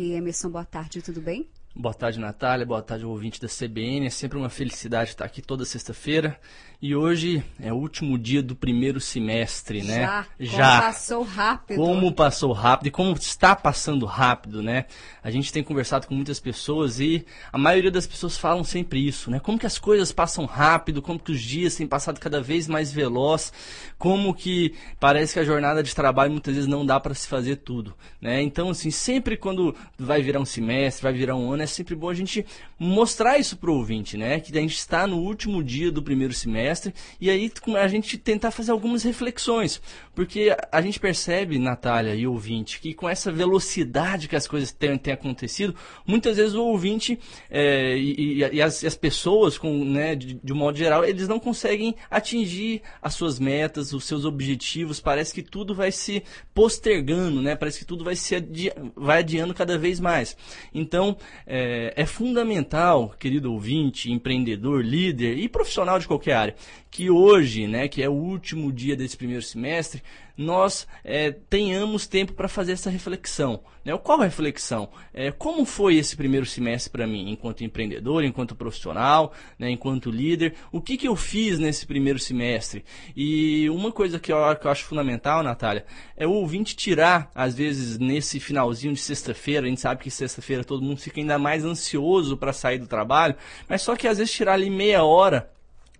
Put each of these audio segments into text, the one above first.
Emerson, boa tarde, tudo bem? Boa tarde, Natália. Boa tarde, ouvinte da CBN. É sempre uma felicidade estar aqui toda sexta-feira. E hoje é o último dia do primeiro semestre, né? Já. Já. Como passou rápido. Como passou rápido e como está passando rápido, né? A gente tem conversado com muitas pessoas e a maioria das pessoas falam sempre isso, né? Como que as coisas passam rápido, como que os dias têm passado cada vez mais veloz, como que parece que a jornada de trabalho muitas vezes não dá para se fazer tudo, né? Então, assim, sempre quando vai virar um semestre, vai virar um ano, é sempre bom a gente mostrar isso pro ouvinte, né? Que a gente está no último dia do primeiro semestre e aí a gente tentar fazer algumas reflexões. Porque a gente percebe, Natália e ouvinte, que com essa velocidade que as coisas têm, têm acontecido, muitas vezes o ouvinte é, e, e, as, as, pessoas, com, né, de, de um modo geral, eles não conseguem atingir as suas metas, os seus objetivos. Parece que tudo vai se postergando, né? Parece que tudo vai se adi vai adiando cada vez mais. Então, é, é fundamental, querido ouvinte, empreendedor, líder e profissional de qualquer área, que hoje, né, que é o último dia desse primeiro semestre, nós é, tenhamos tempo para fazer essa reflexão. Né? Qual reflexão? É, como foi esse primeiro semestre para mim, enquanto empreendedor, enquanto profissional, né, enquanto líder? O que, que eu fiz nesse primeiro semestre? E uma coisa que eu, que eu acho fundamental, Natália, é o ouvinte tirar, às vezes, nesse finalzinho de sexta-feira, a gente sabe que sexta-feira todo mundo fica ainda mais ansioso para sair do trabalho, mas só que às vezes tirar ali meia hora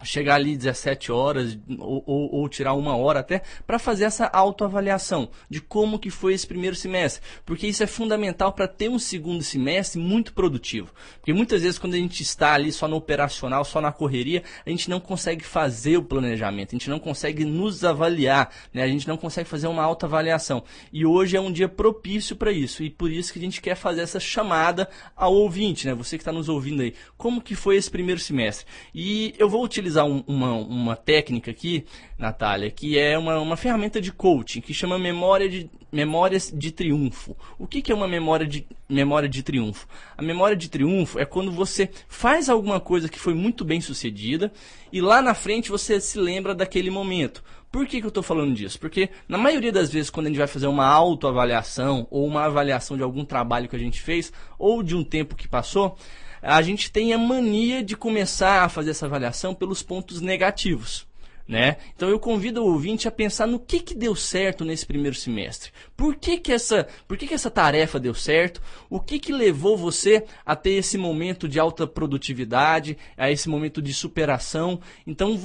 chegar ali 17 horas ou, ou, ou tirar uma hora até para fazer essa autoavaliação de como que foi esse primeiro semestre, porque isso é fundamental para ter um segundo semestre muito produtivo, porque muitas vezes quando a gente está ali só no operacional, só na correria, a gente não consegue fazer o planejamento, a gente não consegue nos avaliar, né? a gente não consegue fazer uma autoavaliação e hoje é um dia propício para isso e por isso que a gente quer fazer essa chamada ao ouvinte, né? Você que está nos ouvindo aí, como que foi esse primeiro semestre? E eu vou utilizar utilizar um, uma, uma técnica aqui, Natália, que é uma, uma ferramenta de coaching, que chama memória de, memórias de triunfo. O que, que é uma memória de, memória de triunfo? A memória de triunfo é quando você faz alguma coisa que foi muito bem sucedida e lá na frente você se lembra daquele momento. Por que, que eu estou falando disso? Porque na maioria das vezes, quando a gente vai fazer uma autoavaliação ou uma avaliação de algum trabalho que a gente fez ou de um tempo que passou, a gente tem a mania de começar a fazer essa avaliação pelos pontos negativos. Né? Então eu convido o ouvinte a pensar no que, que deu certo nesse primeiro semestre. Por que, que, essa, por que, que essa tarefa deu certo? O que, que levou você a ter esse momento de alta produtividade, a esse momento de superação? Então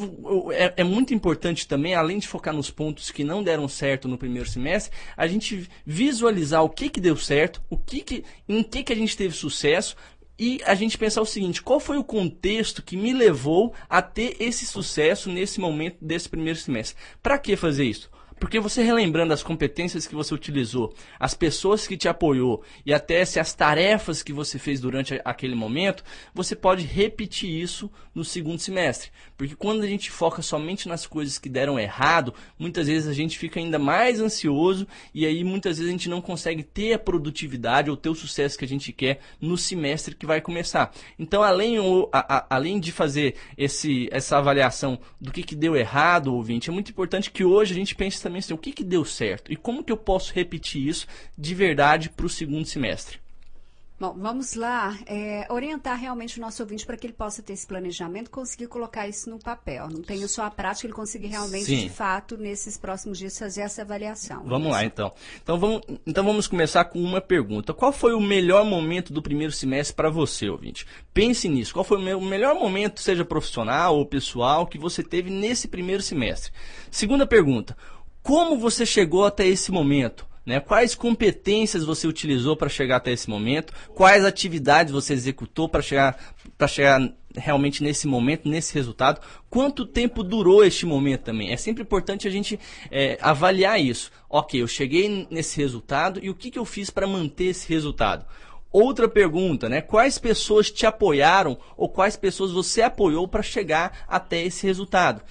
é, é muito importante também, além de focar nos pontos que não deram certo no primeiro semestre, a gente visualizar o que, que deu certo, o que que, em que, que a gente teve sucesso, e a gente pensar o seguinte: qual foi o contexto que me levou a ter esse sucesso nesse momento desse primeiro semestre? Para que fazer isso? Porque você relembrando as competências que você utilizou, as pessoas que te apoiou e até se as tarefas que você fez durante aquele momento, você pode repetir isso no segundo semestre. Porque quando a gente foca somente nas coisas que deram errado, muitas vezes a gente fica ainda mais ansioso e aí muitas vezes a gente não consegue ter a produtividade ou ter o sucesso que a gente quer no semestre que vai começar. Então, além, a, a, além de fazer esse, essa avaliação do que, que deu errado, ouvinte, é muito importante que hoje a gente pense também assim, o que, que deu certo e como que eu posso repetir isso de verdade para o segundo semestre. Bom, vamos lá é, orientar realmente o nosso ouvinte para que ele possa ter esse planejamento, conseguir colocar isso no papel. Não tenha só a prática, ele conseguir realmente, Sim. de fato, nesses próximos dias fazer essa avaliação. Vamos lá, então. Então vamos, então vamos começar com uma pergunta. Qual foi o melhor momento do primeiro semestre para você, ouvinte? Pense nisso. Qual foi o melhor momento, seja profissional ou pessoal, que você teve nesse primeiro semestre? Segunda pergunta. Como você chegou até esse momento? Né? Quais competências você utilizou para chegar até esse momento? Quais atividades você executou para chegar, chegar realmente nesse momento, nesse resultado? Quanto tempo durou este momento também? É sempre importante a gente é, avaliar isso. Ok, eu cheguei nesse resultado e o que, que eu fiz para manter esse resultado? Outra pergunta, né? Quais pessoas te apoiaram ou quais pessoas você apoiou para chegar até esse resultado?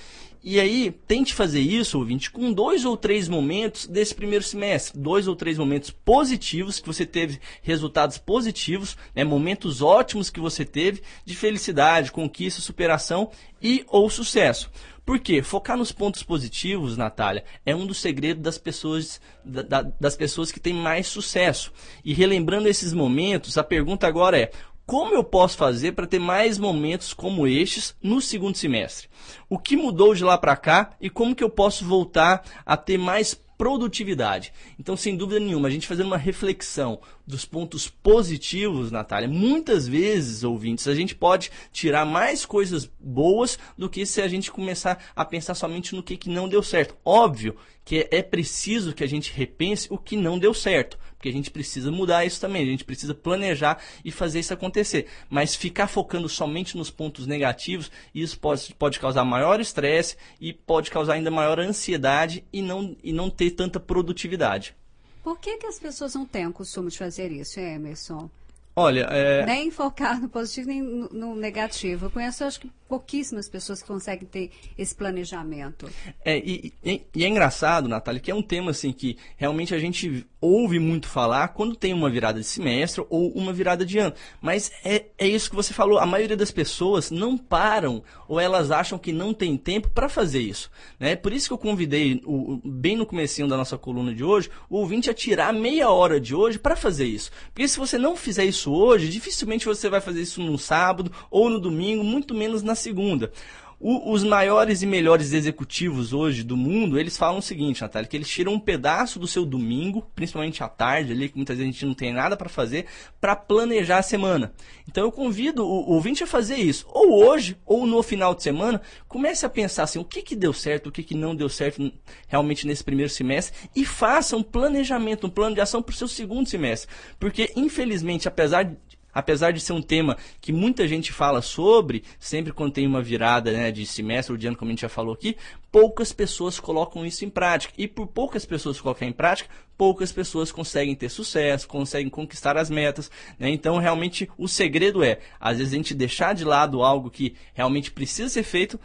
E aí, tente fazer isso, ouvinte, com dois ou três momentos desse primeiro semestre. Dois ou três momentos positivos, que você teve resultados positivos, né, momentos ótimos que você teve de felicidade, conquista, superação e ou sucesso. Por quê? Focar nos pontos positivos, Natália, é um dos segredos das pessoas, da, das pessoas que têm mais sucesso. E relembrando esses momentos, a pergunta agora é: como eu posso fazer para ter mais momentos como estes no segundo semestre? O que mudou de lá para cá e como que eu posso voltar a ter mais produtividade. Então, sem dúvida nenhuma, a gente fazendo uma reflexão dos pontos positivos, Natália, muitas vezes, ouvintes, a gente pode tirar mais coisas boas do que se a gente começar a pensar somente no que, que não deu certo. Óbvio que é preciso que a gente repense o que não deu certo, porque a gente precisa mudar isso também, a gente precisa planejar e fazer isso acontecer. Mas ficar focando somente nos pontos negativos, isso pode, pode causar maior estresse e pode causar ainda maior ansiedade e não, e não ter tanta produtividade. Por que, que as pessoas não têm o costume de fazer isso, Emerson? Olha, é... Nem focar no positivo nem no, negativo. Eu conheço, acho que pouquíssimas pessoas que conseguem ter esse planejamento. É, e, e, e, é engraçado, Natália, que é um tema assim que realmente a gente ouve muito falar quando tem uma virada de semestre ou uma virada de ano. Mas é, é isso que você falou, a maioria das pessoas não param ou elas acham que não tem tempo para fazer isso. Né? Por isso que eu convidei, o, bem no comecinho da nossa coluna de hoje, o ouvinte a tirar meia hora de hoje para fazer isso. Porque se você não fizer isso hoje, dificilmente você vai fazer isso no sábado ou no domingo, muito menos na segunda. O, os maiores e melhores executivos hoje do mundo, eles falam o seguinte, Natália, que eles tiram um pedaço do seu domingo, principalmente à tarde ali, que muitas vezes a gente não tem nada para fazer, para planejar a semana. Então eu convido o, o ouvinte a fazer isso, ou hoje, ou no final de semana, comece a pensar assim, o que, que deu certo, o que, que não deu certo realmente nesse primeiro semestre, e faça um planejamento, um plano de ação para o seu segundo semestre. Porque, infelizmente, apesar de apesar de ser um tema que muita gente fala sobre, sempre quando tem uma virada né, de semestre ou de ano, como a gente já falou aqui, poucas pessoas colocam isso em prática. E por poucas pessoas colocarem em prática, poucas pessoas conseguem ter sucesso, conseguem conquistar as metas. Né? Então, realmente, o segredo é, às vezes, a gente deixar de lado algo que realmente precisa ser feito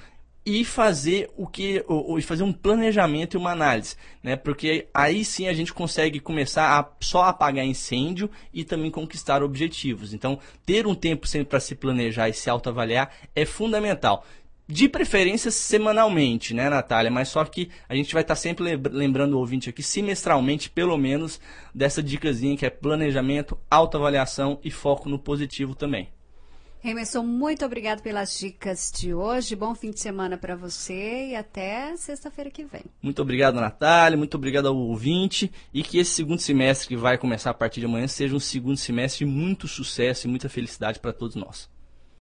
e fazer o que ou, fazer um planejamento e uma análise, né? Porque aí sim a gente consegue começar a só apagar incêndio e também conquistar objetivos. Então, ter um tempo sempre para se planejar e se autoavaliar é fundamental. De preferência semanalmente, né, Natália? Mas só que a gente vai estar tá sempre lembrando o ouvinte aqui, semestralmente, pelo menos, dessa dicasinha que é planejamento, autoavaliação e foco no positivo também. Emerson, muito obrigado pelas dicas de hoje. Bom fim de semana para você e até sexta-feira que vem. Muito obrigado, Natália. Muito obrigado ao ouvinte. E que esse segundo semestre que vai começar a partir de amanhã seja um segundo semestre de muito sucesso e muita felicidade para todos nós.